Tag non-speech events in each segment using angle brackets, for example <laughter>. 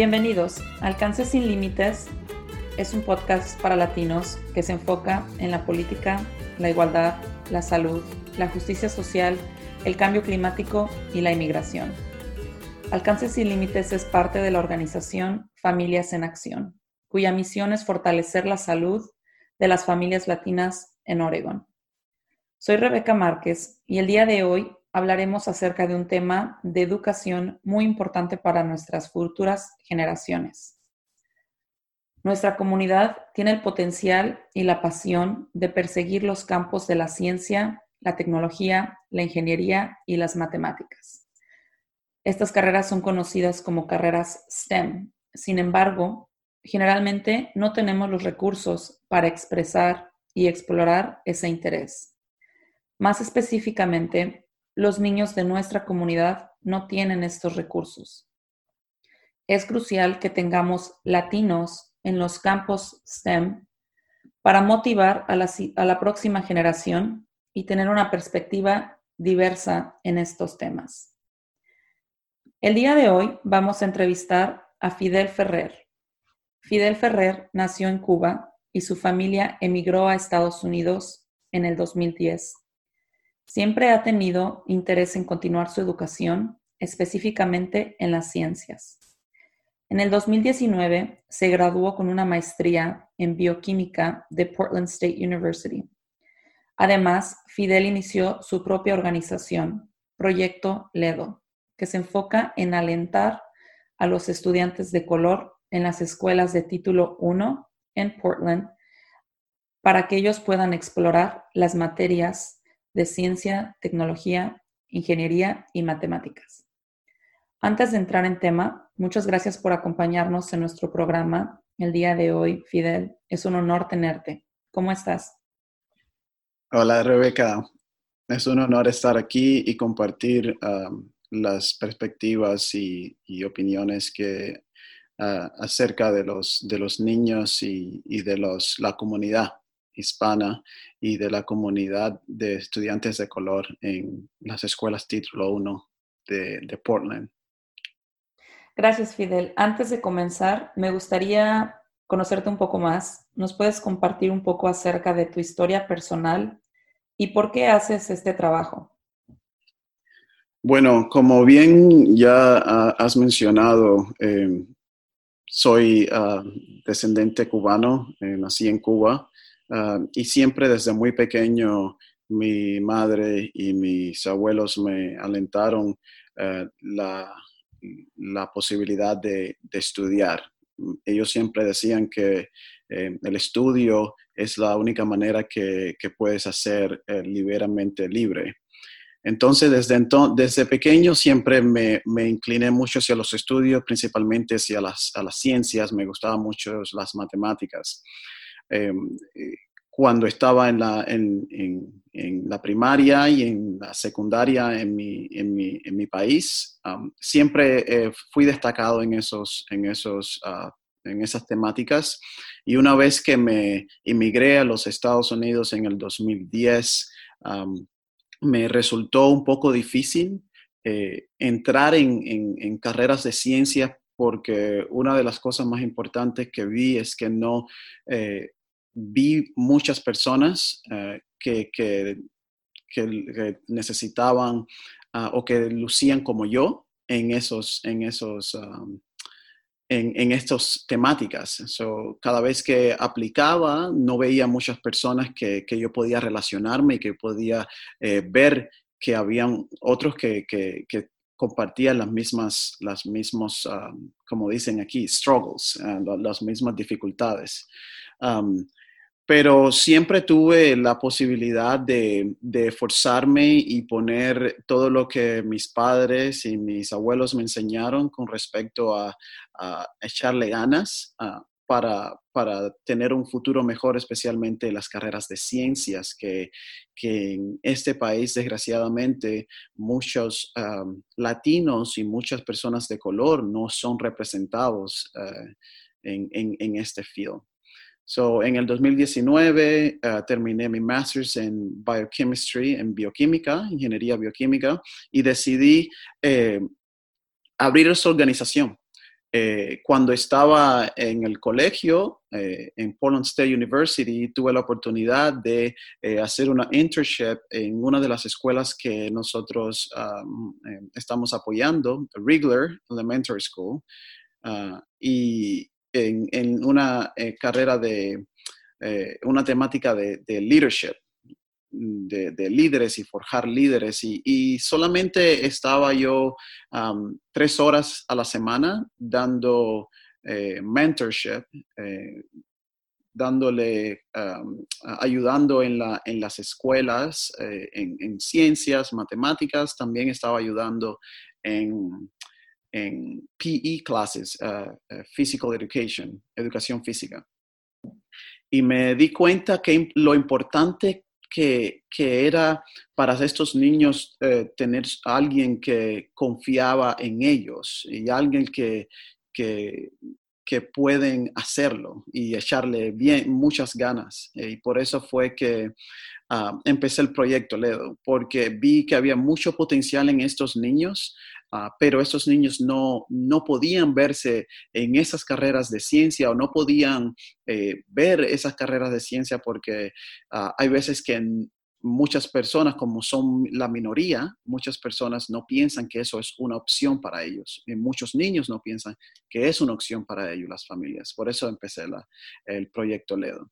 Bienvenidos. Alcance sin Límites es un podcast para latinos que se enfoca en la política, la igualdad, la salud, la justicia social, el cambio climático y la inmigración. Alcance sin Límites es parte de la organización Familias en Acción, cuya misión es fortalecer la salud de las familias latinas en Oregon. Soy Rebeca Márquez y el día de hoy hablaremos acerca de un tema de educación muy importante para nuestras futuras generaciones. Nuestra comunidad tiene el potencial y la pasión de perseguir los campos de la ciencia, la tecnología, la ingeniería y las matemáticas. Estas carreras son conocidas como carreras STEM. Sin embargo, generalmente no tenemos los recursos para expresar y explorar ese interés. Más específicamente, los niños de nuestra comunidad no tienen estos recursos. Es crucial que tengamos latinos en los campos STEM para motivar a la, próxima generación y tener una perspectiva diversa en estos temas. El día de hoy vamos a entrevistar a Fidel Ferrer. Fidel Ferrer nació en Cuba y su familia emigró a Estados Unidos en el 2010. Siempre ha tenido interés en continuar su educación, específicamente en las ciencias. En el 2019 se graduó con una maestría en bioquímica de Portland State University. Además, Fidel inició su propia organización, Proyecto LEDO, que se enfoca en alentar a los estudiantes de color en las escuelas de título 1 en Portland para que ellos puedan explorar las materias de ciencia, tecnología, ingeniería y matemáticas. Antes de entrar en tema, muchas gracias por acompañarnos en nuestro programa el día de hoy, Fidel. Es un honor tenerte. ¿Cómo estás? Hola, Rebeca. Es un honor estar aquí y compartir um, las perspectivas y, opiniones que uh, acerca de los, de los niños y, y de los, la comunidad hispana y de la comunidad de estudiantes de color en las escuelas título 1 de, Portland. Gracias, Fidel. Antes de comenzar, me gustaría conocerte un poco más. ¿Nos puedes compartir un poco acerca de tu historia personal y por qué haces este trabajo? Bueno, como bien ya has mencionado, em, soy ah, descendente cubano, eh, nací en Cuba Y siempre desde muy pequeño mi madre y mis abuelos me alentaron eh, la, la, posibilidad de, estudiar. Ellos siempre decían que eh, el estudio es la única manera que, que puedes hacer eh, liberamente libre. Entonces, desde, desde pequeño siempre me, me, incliné mucho hacia los estudios, principalmente hacia las, a las ciencias, me gustaban mucho las matemáticas. Em, eh, cuando estaba en la, en, en, la, primaria y en la secundaria en mi, mi, mi país, siempre eh, fui destacado en, esos, en, esos, uh, en esas temáticas. Y una vez que me emigré a los Estados Unidos en el 2010, me resultó un poco difícil eh, entrar en, en, carreras de ciencia porque una de las cosas más importantes que vi es que no, eh, vi muchas personas eh, que, que, necesitaban ah, o que lucían como yo en esos, en esos, en, en estas temáticas. cada vez que aplicaba, no veía muchas personas que, que yo podía relacionarme y que podía eh, ver que habían otros que, que, compartían las mismas, las mismos, um, como dicen aquí, struggles, uh, las mismas dificultades. Pero siempre tuve la posibilidad de, de, forzarme y poner todo lo que mis padres y mis abuelos me enseñaron con respecto a, echarle ganas para, para, tener un futuro mejor, especialmente en las carreras de ciencias, que, que en este país, desgraciadamente, muchos latinos y muchas personas de color no son representados eh, en, en, en este field. So, en el 2019 uh, terminé mi master's en biochemistry, en bioquímica, ingeniería bioquímica, y decidí eh, abrir esa organización. Eh, cuando estaba en el colegio, eh, en Portland State University, tuve la oportunidad de hacer una internship en una de las escuelas que nosotros um, estamos apoyando, Rigler Elementary School, uh, y en, una carrera de una temática de leadership de, líderes y forjar líderes. Y, solamente estaba yo tres horas a la semana dando eh, mentorship, eh, dándole, ayudando en, la, en, las escuelas, eh, en, ciencias, matemáticas, también estaba ayudando en, en PE classes, Physical Education, educación física. Y me di cuenta que lo importante que, era para estos niños eh, tener alguien que confiaba en ellos y alguien que, que, pueden hacerlo y echarle bien, muchas ganas. Y por eso fue que ah, empecé el proyecto Ledo, porque vi que había mucho potencial en estos niños, Ah, pero estos niños no, no podían verse en esas carreras de ciencia o no podían eh, ver esas carreras de ciencia porque ah, hay veces que muchas personas, como son la minoría, muchas personas no piensan que eso es una opción para ellos. Y muchos niños no piensan que es una opción para ellos, las familias. Por eso empecé la, el proyecto LEDO.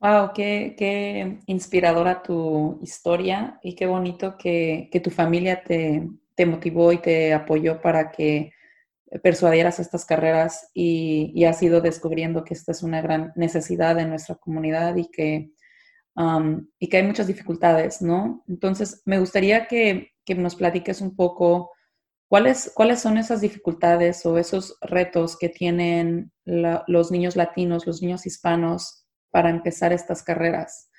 Wow, qué, qué, inspiradora tu historia y qué bonito que, que tu familia te, te motivó y te apoyó para que persuadieras estas carreras y, has ido descubriendo que esta es una gran necesidad en nuestra comunidad y que, y que hay muchas dificultades, ¿no? Entonces, me gustaría que, nos platiques un poco cuáles, cuáles son esas dificultades o esos retos que tienen los niños latinos, los niños hispanos para empezar estas carreras.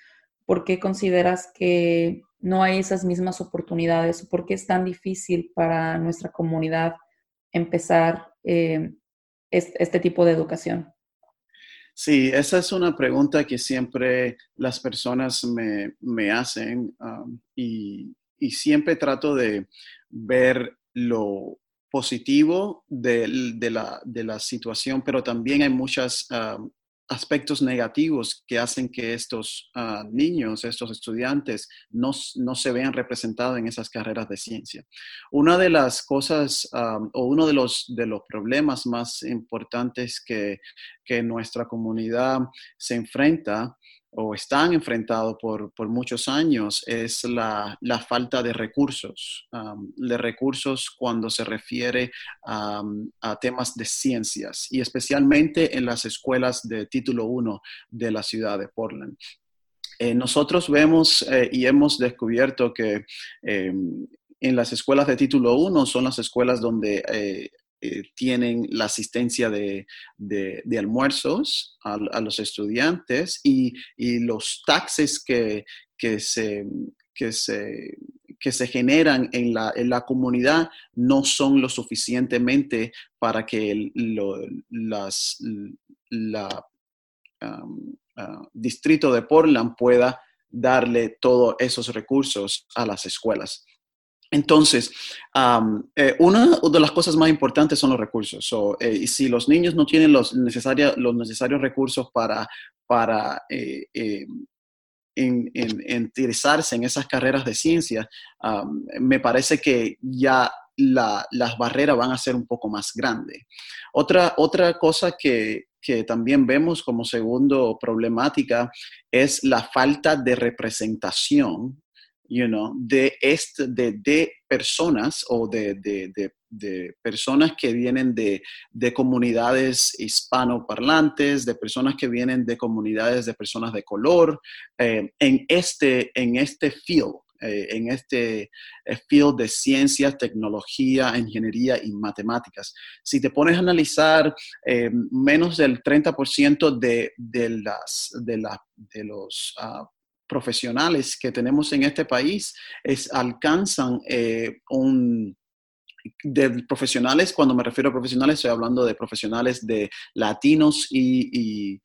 ¿Por qué consideras que no hay esas mismas oportunidades? ¿Por qué es tan difícil para nuestra comunidad empezar eh, este, tipo de educación? Sí, esa es una pregunta que siempre las personas me, hacen um, y, siempre trato de ver lo positivo de, la, situación, pero también hay muchas aspectos negativos que hacen que estos ah, niños, estos estudiantes, no, se vean representados en esas carreras de ciencia. Una de las cosas ah, o uno de los, de los problemas más importantes que, que nuestra comunidad se enfrenta o están enfrentados por, muchos años es la, falta de recursos, de recursos cuando se refiere a temas de ciencias y especialmente en las escuelas de título 1 de la ciudad de Portland. Eh, nosotros vemos eh, y hemos descubierto que em, en las escuelas de título 1 son las escuelas donde eh, eh, tienen la asistencia de, almuerzos a, los estudiantes y, los taxes que, se, se, que se generan en la, comunidad no son lo suficientemente para que el las, la, ah, distrito de Portland pueda darle todos esos recursos a las escuelas. Entonces, eh, una de las cosas más importantes son los recursos. Eh, y si los niños no tienen los, los necesarios recursos para, para eh, interesarse en esas carreras de ciencia, me parece que ya las barreras van a ser un poco más grandes. Otra, otra cosa que, que también vemos como segundo problemática es la falta de representación you know, de, este, de, personas o de, personas que vienen de, comunidades hispanoparlantes, de personas que vienen de comunidades de personas de color, eh, en, este, en este field, eh, en este eh, field de ciencias, tecnología, ingeniería y matemáticas. Si te pones a analizar, menos del 30% de, las, de, la, de los uh, profesionales que tenemos en este país es, alcanzan eh, un, de profesionales, cuando me refiero a profesionales, estoy hablando de profesionales de latinos y,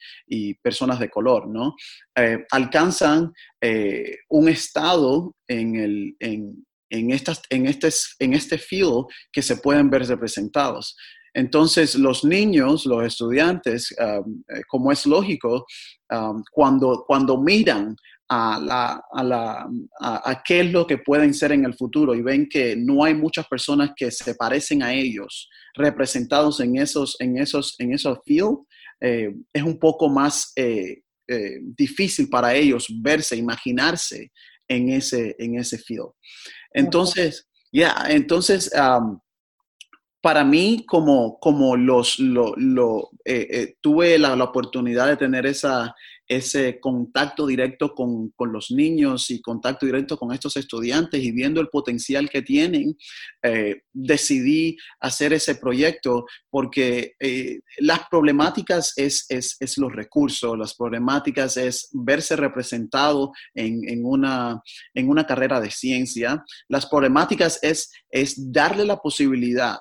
personas de color, ¿no? Eh, alcanzan eh, un estado en, el, en, en, estas, en, este, en este field que se pueden ver representados. Entonces, los niños, los estudiantes, um, como es lógico, um, cuando, cuando miran a, la, a, la, a, qué es lo que pueden ser en el futuro y ven que no hay muchas personas que se parecen a ellos representados en esos, en esos, en esos fields, eh, es un poco más eh, difícil para ellos verse, imaginarse en ese, en ese field. Entonces, ya, entonces, para mí, como, como los, lo, lo eh, eh, tuve la, la, oportunidad de tener esa, ese contacto directo con, con, los niños y contacto directo con estos estudiantes y viendo el potencial que tienen, eh, decidí hacer ese proyecto porque eh, las problemáticas es, es, es, los recursos, las problemáticas es verse representado en, en, una, en una carrera de ciencia, las problemáticas es, es darle la posibilidad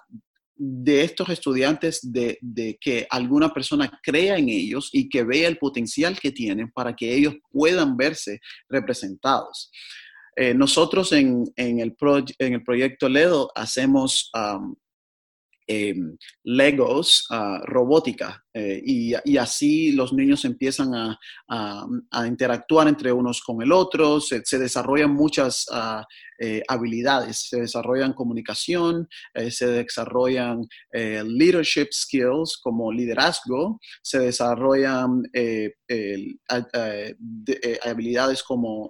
de estos estudiantes de, que alguna persona crea en ellos y que vea el potencial que tienen para que ellos puedan verse representados. Eh, nosotros en, el en, el proyecto LEDO hacemos Em, Legos uh, robótica eh, y, así los niños empiezan a, interactuar entre unos con el otro, se, desarrollan muchas ah, eh, habilidades, se desarrollan comunicación, eh, se desarrollan leadership skills como liderazgo, se desarrollan habilidades como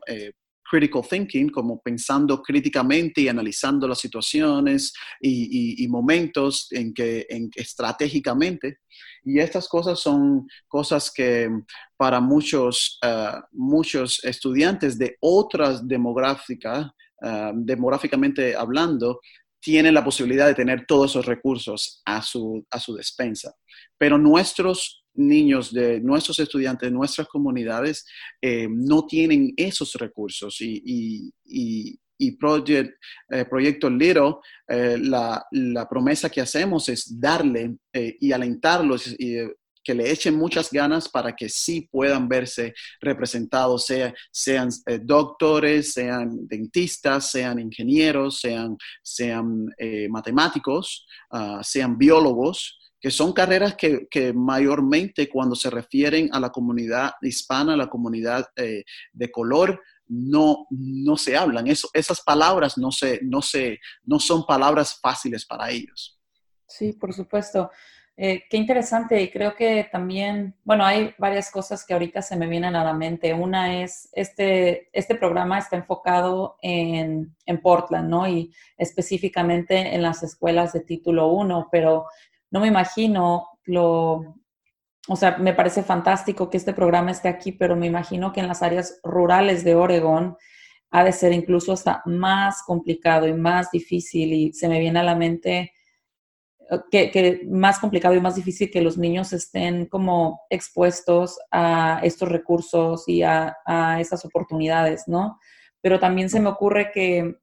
critical thinking, como pensando críticamente y analizando las situaciones y, momentos en que, en estratégicamente. Y estas cosas son cosas que para muchos, uh, muchos estudiantes de otras demográficas, uh, demográficamente hablando, tienen la posibilidad de tener todos esos recursos a su, a su despensa. Pero nuestros niños de nuestros estudiantes, de nuestras comunidades, eh, no tienen esos recursos. Y, y, y, y Project, eh, Proyecto Little, eh, la, la, promesa que hacemos es darle y alentarlos y que le echen muchas ganas para que sí puedan verse representados, sea, sean doctores, sean dentistas, sean ingenieros, sean, sean matemáticos, uh, sean biólogos, que son carreras que, mayormente cuando se refieren a la comunidad hispana, a la comunidad eh, de color, no, no se hablan. Esas palabras no, se, no, se, no son palabras fáciles para ellos. Sí, por supuesto. Eh, qué interesante y creo que también, bueno, hay varias cosas que ahorita se me vienen a la mente. Una es, este, este programa está enfocado en, en Portland, ¿no? Y específicamente en las escuelas de título 1, pero no me imagino lo, o sea, me parece fantástico que este programa esté aquí, pero me imagino que en las áreas rurales de Oregón ha de ser incluso hasta más complicado y más difícil y se me viene a la mente eh, que, más complicado y más difícil que los niños estén como expuestos a estos recursos y a, a esas oportunidades, ¿no? Pero también se me ocurre que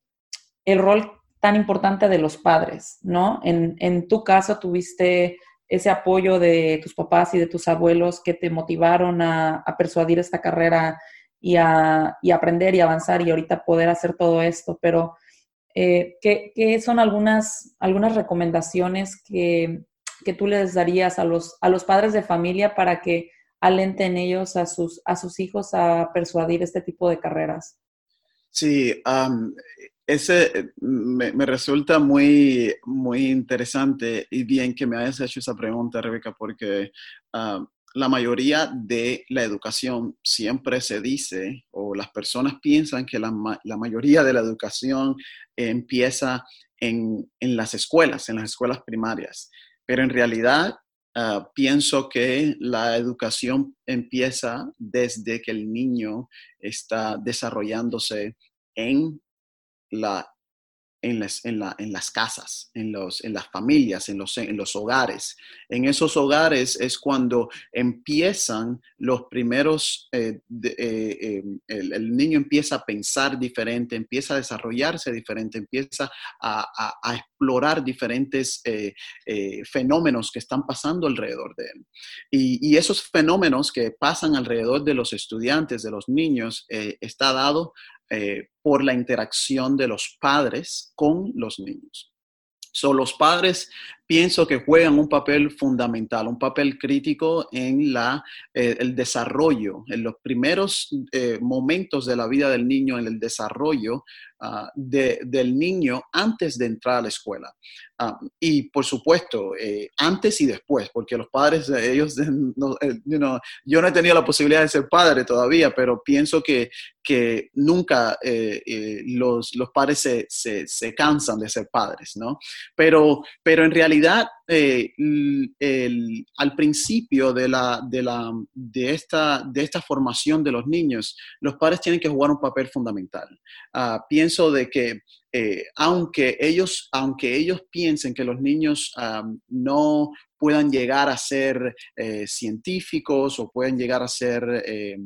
el rol tan importante de los padres, ¿no? En, tu caso tuviste ese apoyo de tus papás y de tus abuelos que te motivaron a, persuadir esta carrera y a aprender y avanzar y ahorita poder hacer todo esto, pero eh, ¿qué, son algunas, recomendaciones que, tú les darías a los, a los padres de familia para que alenten ellos a sus, a sus hijos a persuadir este tipo de carreras? Sí, ese eh, me, resulta muy, muy interesante y bien que me hayas hecho esa pregunta, Rebeca, porque ah, la mayoría de la educación siempre se dice, o las personas piensan que la, mayoría de la educación empieza en, las escuelas, en las escuelas primarias. Pero en realidad ah, pienso que la educación empieza desde que el niño está desarrollándose en la, en, las, en, la, en las casas, en, los, en las familias, en los, en los hogares. En esos hogares es cuando empiezan los primeros, eh, eh, em, el, niño empieza a pensar diferente, empieza a desarrollarse diferente, empieza a, a, explorar diferentes eh, fenómenos que están pasando alrededor de él. Y, y, esos fenómenos que pasan alrededor de los estudiantes, de los niños, está dado eh, por la interacción de los padres con los niños. So, los padres pienso que juegan un papel fundamental, un papel crítico en la, eh, el desarrollo, en los primeros eh, momentos de la vida del niño, en el desarrollo Ah, del niño antes de entrar a la escuela. Ah, y por supuesto, eh, antes y después, porque los padres, ellos, <laughs> no, eh, yo no he tenido la posibilidad de ser padre todavía, pero pienso que, que nunca eh, los, los, padres se, se, se, cansan de ser padres, ¿no? Pero, pero en realidad, el, al principio de, esta, formación de los niños, los padres tienen que jugar un papel fundamental. Uh, pienso de que eh, aunque, ellos, piensen que los niños no puedan llegar a ser eh, científicos o pueden llegar a ser eh,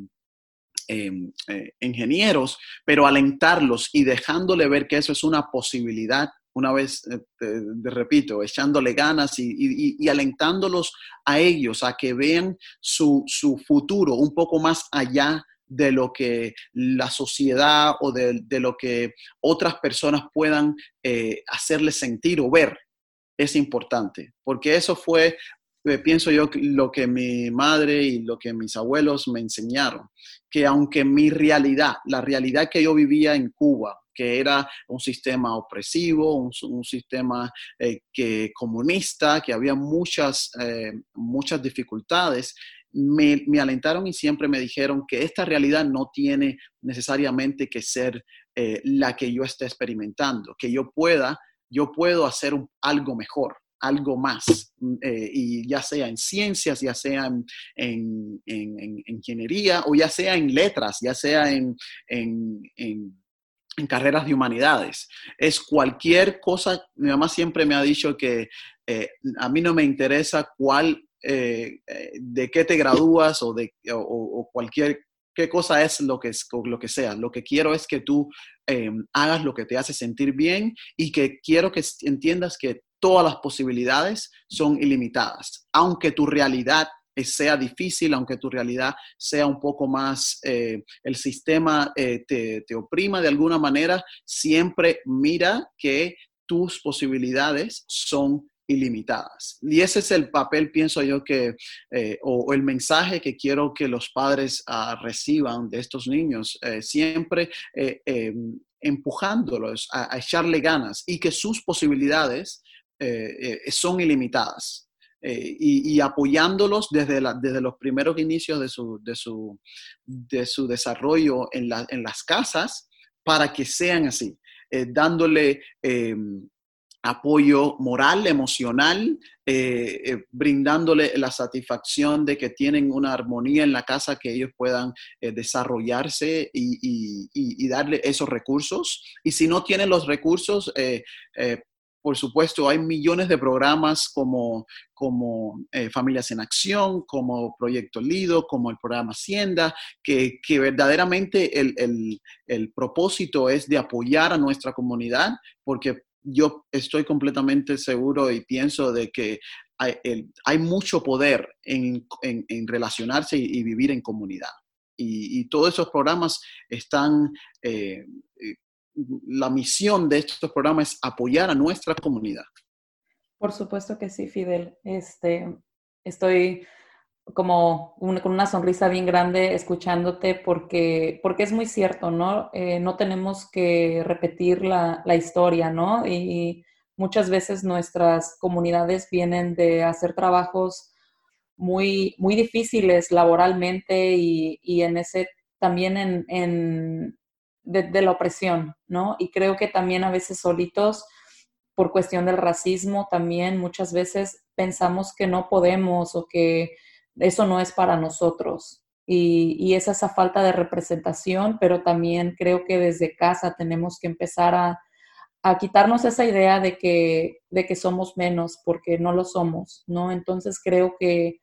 em, ingenieros, pero alentarlos y dejándole ver que eso es una posibilidad una vez, te, repito, echándole ganas y, alentándolos a ellos a que vean su, su, futuro un poco más allá de lo que la sociedad o de, lo que otras personas puedan eh, hacerles sentir o ver es importante, porque eso fue, eh, pienso yo, lo que mi madre y lo que mis abuelos me enseñaron, que aunque mi realidad, la realidad que yo vivía en Cuba, que era un sistema opresivo, un, sistema eh, que, comunista, que había muchas, muchas dificultades, me, alentaron y siempre me dijeron que esta realidad no tiene necesariamente que ser eh, la que yo esté experimentando, que yo pueda, yo puedo hacer algo mejor, algo más, mm, eh, y ya sea en ciencias, ya sea en, ingeniería o ya sea en letras, ya sea en, carreras de humanidades. Es cualquier cosa, mi mamá siempre me ha dicho que eh, a mí no me interesa cuál eh, eh, de qué te gradúas o de o, cualquier qué cosa es lo que, lo que sea. Lo que quiero es que tú em, hagas lo que te hace sentir bien y que quiero que entiendas que todas las posibilidades son ilimitadas, aunque tu realidad sea difícil, aunque tu realidad sea un poco más, eh, el sistema te, te oprima de alguna manera, siempre mira que tus posibilidades son ilimitadas. Y ese es el papel, pienso yo, que, eh, o, el mensaje que quiero que los padres ah, reciban de estos niños, eh, siempre eh, em, empujándolos a, echarle ganas y que sus posibilidades son ilimitadas. Y, apoyándolos desde, desde los primeros inicios de su, de su, de su desarrollo en, en las casas para que sean así, dándole em, apoyo moral, emocional, eh, eh, brindándole la satisfacción de que tienen una armonía en la casa que ellos puedan eh, desarrollarse y, darle esos recursos. Y si no tienen los recursos, por supuesto, hay millones de programas como, como Familias en Acción, como Proyecto Lido, como el programa Hacienda, que, verdaderamente el, el propósito es de apoyar a nuestra comunidad, porque yo estoy completamente seguro y pienso de que hay, mucho poder en, relacionarse y, vivir en comunidad. Y, todos esos programas están, eh, eh, la misión de estos programas es apoyar a nuestra comunidad. Por supuesto que sí, Fidel. Este, estoy como con una sonrisa bien grande escuchándote porque, porque es muy cierto, ¿no? Eh, no tenemos que repetir la, la, historia, ¿no? Y muchas veces nuestras comunidades vienen de hacer trabajos muy, muy difíciles laboralmente y, y en ese también en, en de, la opresión, ¿no? Y creo que también a veces solitos, por cuestión del racismo, también muchas veces pensamos que no podemos o que eso no es para nosotros. Y, es esa falta de representación, pero también creo que desde casa tenemos que empezar a, quitarnos esa idea de que, de que somos menos, porque no lo somos, ¿no? Entonces creo que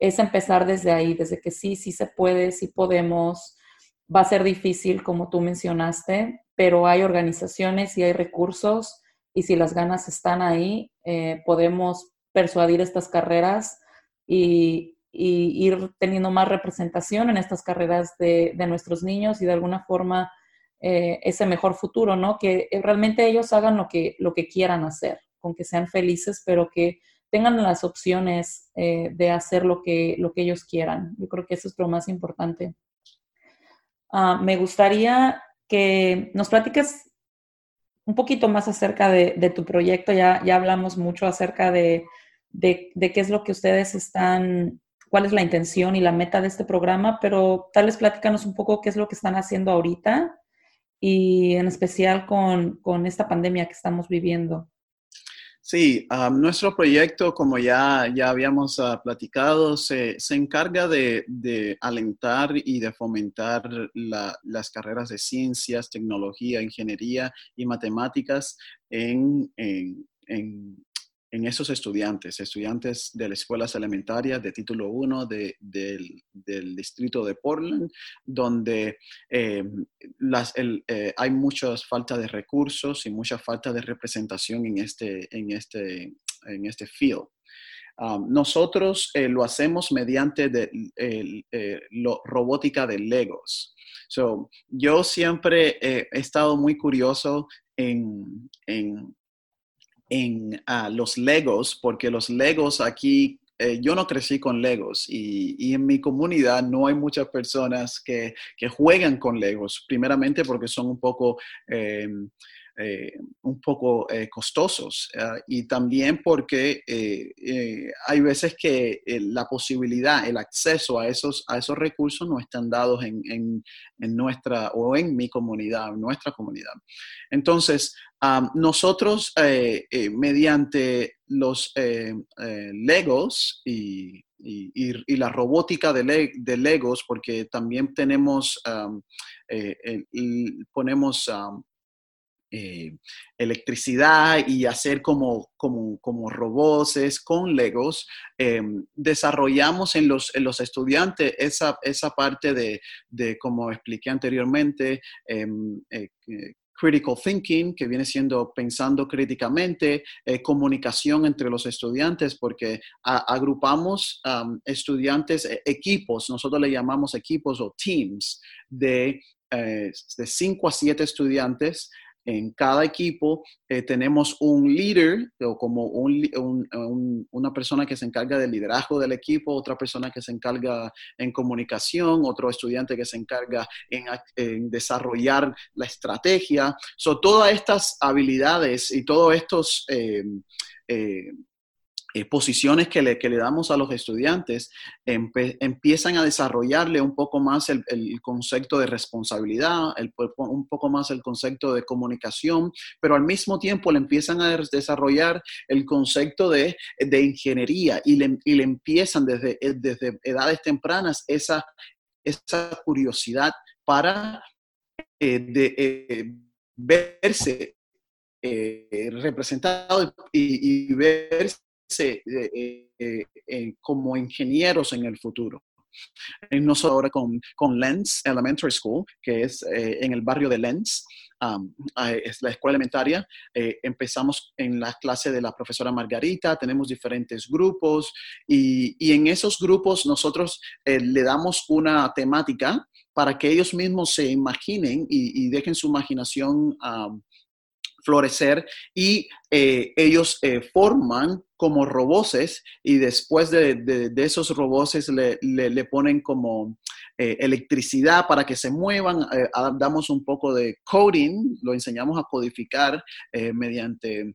es empezar desde ahí, desde que sí, sí se puede, sí podemos. Va a ser difícil, como tú mencionaste, pero hay organizaciones y hay recursos y si las ganas están ahí, eh, podemos persuadir estas carreras y, ir teniendo más representación en estas carreras de, nuestros niños y de alguna forma eh, ese mejor futuro, ¿no? Que realmente ellos hagan lo que, lo que quieran hacer con que sean felices, pero que tengan las opciones eh, de hacer lo que, lo que ellos quieran. Yo creo que eso es lo más importante. Ah, me gustaría que nos platiques un poquito más acerca de, tu proyecto. Ya, ya hablamos mucho acerca de, de, qué es lo que ustedes están, cuál es la intención y la meta de este programa, pero tal vez platícanos un poco qué es lo que están haciendo ahorita y en especial con, con esta pandemia que estamos viviendo. Sí, nuestro proyecto, como ya, ya habíamos uh, platicado, se, se, encarga de, de, alentar y de fomentar la, las carreras de ciencias, tecnología, ingeniería y matemáticas en, en en esos estudiantes, estudiantes de las escuelas elementarias de título 1 del, distrito de Portland, donde eh, eh, hay muchas falta de recursos y mucha falta de representación en este, en este, en este field. Um, nosotros eh, lo hacemos mediante de, robótica de Legos. Yo siempre he estado muy curioso en, en en ah, los Legos, porque los Legos aquí, eh, yo no crecí con Legos y, en mi comunidad no hay muchas personas que, que juegan con Legos, primeramente porque son un poco... Em, eh, un poco eh, costosos ah, y también porque hay veces que la posibilidad, el acceso a esos, a esos recursos no están dados en, en, nuestra o en mi comunidad, en nuestra comunidad. Entonces, nosotros, eh, eh, mediante los eh, Legos y, la robótica de, Legos, porque también tenemos, ponemos electricidad y hacer como, como, como robots con Legos, desarrollamos en los, en los estudiantes esa, esa parte de, de, como expliqué anteriormente, em, critical thinking, que viene siendo pensando críticamente, eh, comunicación entre los estudiantes, porque agrupamos estudiantes, equipos, nosotros le llamamos equipos o teams de, eh, de cinco a siete estudiantes en cada equipo eh, tenemos un líder o como una persona que se encarga del liderazgo del equipo, otra persona que se encarga en comunicación, otro estudiante que se encarga en, desarrollar la estrategia. son todas estas habilidades y todos estos... Eh, eh, eh, posiciones que le, que le, damos a los estudiantes empiezan a desarrollarle un poco más el, el concepto de responsabilidad, el, un poco más el concepto de comunicación, pero al mismo tiempo le empiezan a desarrollar el concepto de, de ingeniería y le, y le, empiezan desde, eh, desde edades tempranas esa, esa curiosidad para eh, de, verse representado y, y, verse eh, eh, eh, como ingenieros en el futuro. Nosotros ahora con, con Lens Elementary School, que es en el barrio de Lens, um, es la escuela elementaria. empezamos en la clase de la profesora Margarita, tenemos diferentes grupos y, y en esos grupos nosotros le damos una temática para que ellos mismos se imaginen y, dejen su imaginación um, florecer y ellos forman como roboces y después de, esos roboces le, le, ponen como eh, electricidad para que se muevan, eh, damos un poco de coding, lo enseñamos a codificar eh, mediante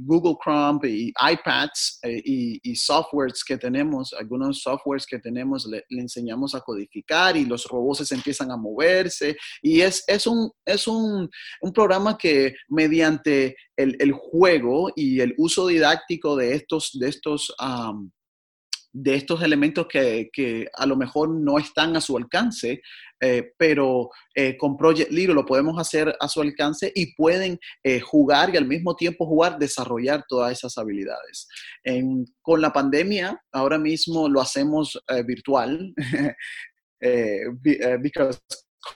Google Chrome y iPads y, softwares que tenemos, algunos softwares que tenemos le, enseñamos a codificar y los robots empiezan a moverse. Y es, es, un, es un, un programa que mediante el, el, juego y el uso didáctico de estos, de estos de estos elementos que, a lo mejor no están a su alcance, eh, pero eh, con Project Liro lo podemos hacer a su alcance y pueden eh, jugar y al mismo tiempo jugar, desarrollar todas esas habilidades. con la pandemia, ahora mismo lo hacemos virtual. <laughs>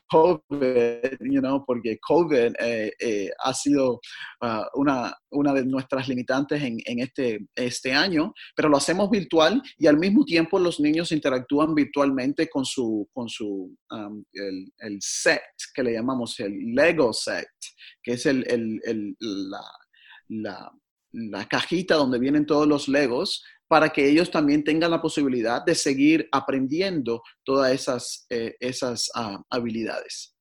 COVID, you know, porque COVID eh, eh, ha sido uh, una, una de nuestras limitantes en, en, este, este año, pero lo hacemos virtual y al mismo tiempo los niños interactúan virtualmente con su, con su um, el, el, set que le llamamos el Lego set, que es el, el, la, la, cajita donde vienen todos los legos para que ellos también tengan la posibilidad de seguir aprendiendo todas esas, eh, esas ah, habilidades.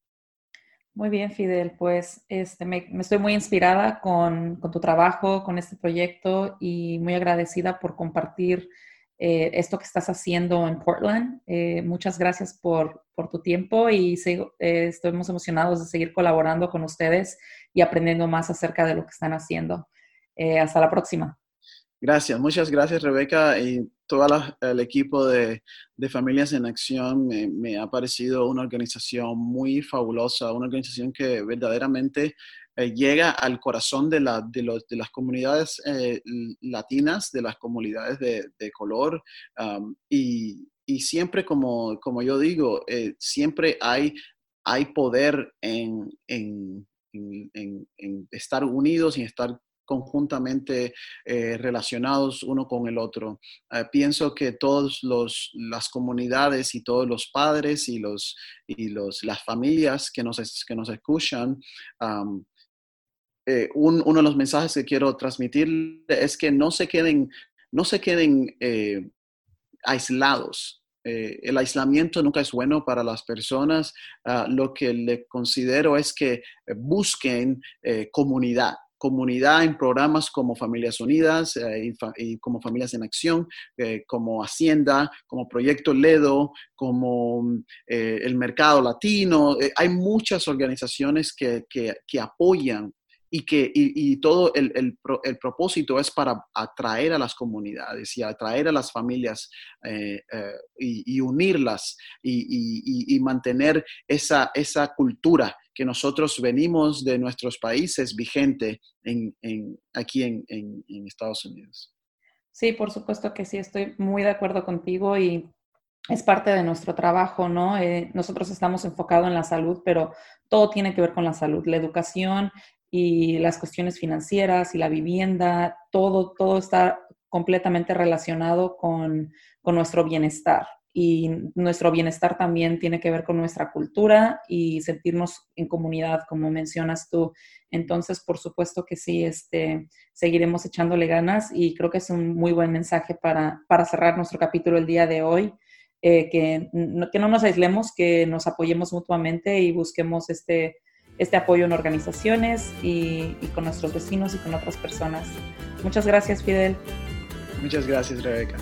Muy bien, Fidel. Pues este, me, estoy muy inspirada con, con, tu trabajo, con este proyecto y muy agradecida por compartir eh, esto que estás haciendo en Portland. Eh, muchas gracias por, por, tu tiempo y sigo, estamos emocionados de seguir colaborando con ustedes y aprendiendo más acerca de lo que están haciendo. hasta la próxima. Gracias, muchas gracias Rebeca y todo el equipo de, de, Familias en Acción. Me, ha parecido una organización muy fabulosa, una organización que verdaderamente eh, llega al corazón de, la, de, los, de las comunidades eh, latinas, de las comunidades de, color. y, y, siempre, como, como yo digo, eh, siempre hay, hay poder en, en, en, estar unidos y estar conjuntamente relacionados uno con el otro. pienso que todas las comunidades y todos los padres y, los, y los, las familias que nos, que nos escuchan eh, uno de los mensajes que quiero transmitir es que no se queden, no se queden eh, aislados. Eh, el aislamiento nunca es bueno para las personas. Ah, lo que le considero es que busquen comunidad, comunidad en programas como Familias Unidas y, como Familias en Acción, como Hacienda, como Proyecto Ledo, como el Mercado Latino. hay muchas organizaciones que, que, que apoyan y que y, todo el, el, el, propósito es para atraer a las comunidades y atraer a las familias eh, eh, y, unirlas y, mantener esa, esa cultura que nosotros venimos de nuestros países vigente en, en, aquí en, en, Estados Unidos. Sí, por supuesto que sí, estoy muy de acuerdo contigo y es parte de nuestro trabajo, ¿no? Eh, nosotros estamos enfocados en la salud, pero todo tiene que ver con la salud, la educación, y las cuestiones financieras y la vivienda, todo, todo está completamente relacionado con, con nuestro bienestar. Y nuestro bienestar también tiene que ver con nuestra cultura y sentirnos en comunidad, como mencionas tú. Entonces, por supuesto que sí, este, seguiremos echándole ganas y creo que es un muy buen mensaje para, para cerrar nuestro capítulo el día de hoy. Eh, que, no, que no nos aislemos, que nos apoyemos mutuamente y busquemos este, este apoyo en organizaciones y, con nuestros vecinos y con otras personas. Muchas gracias, Fidel. Muchas gracias, Rebeca.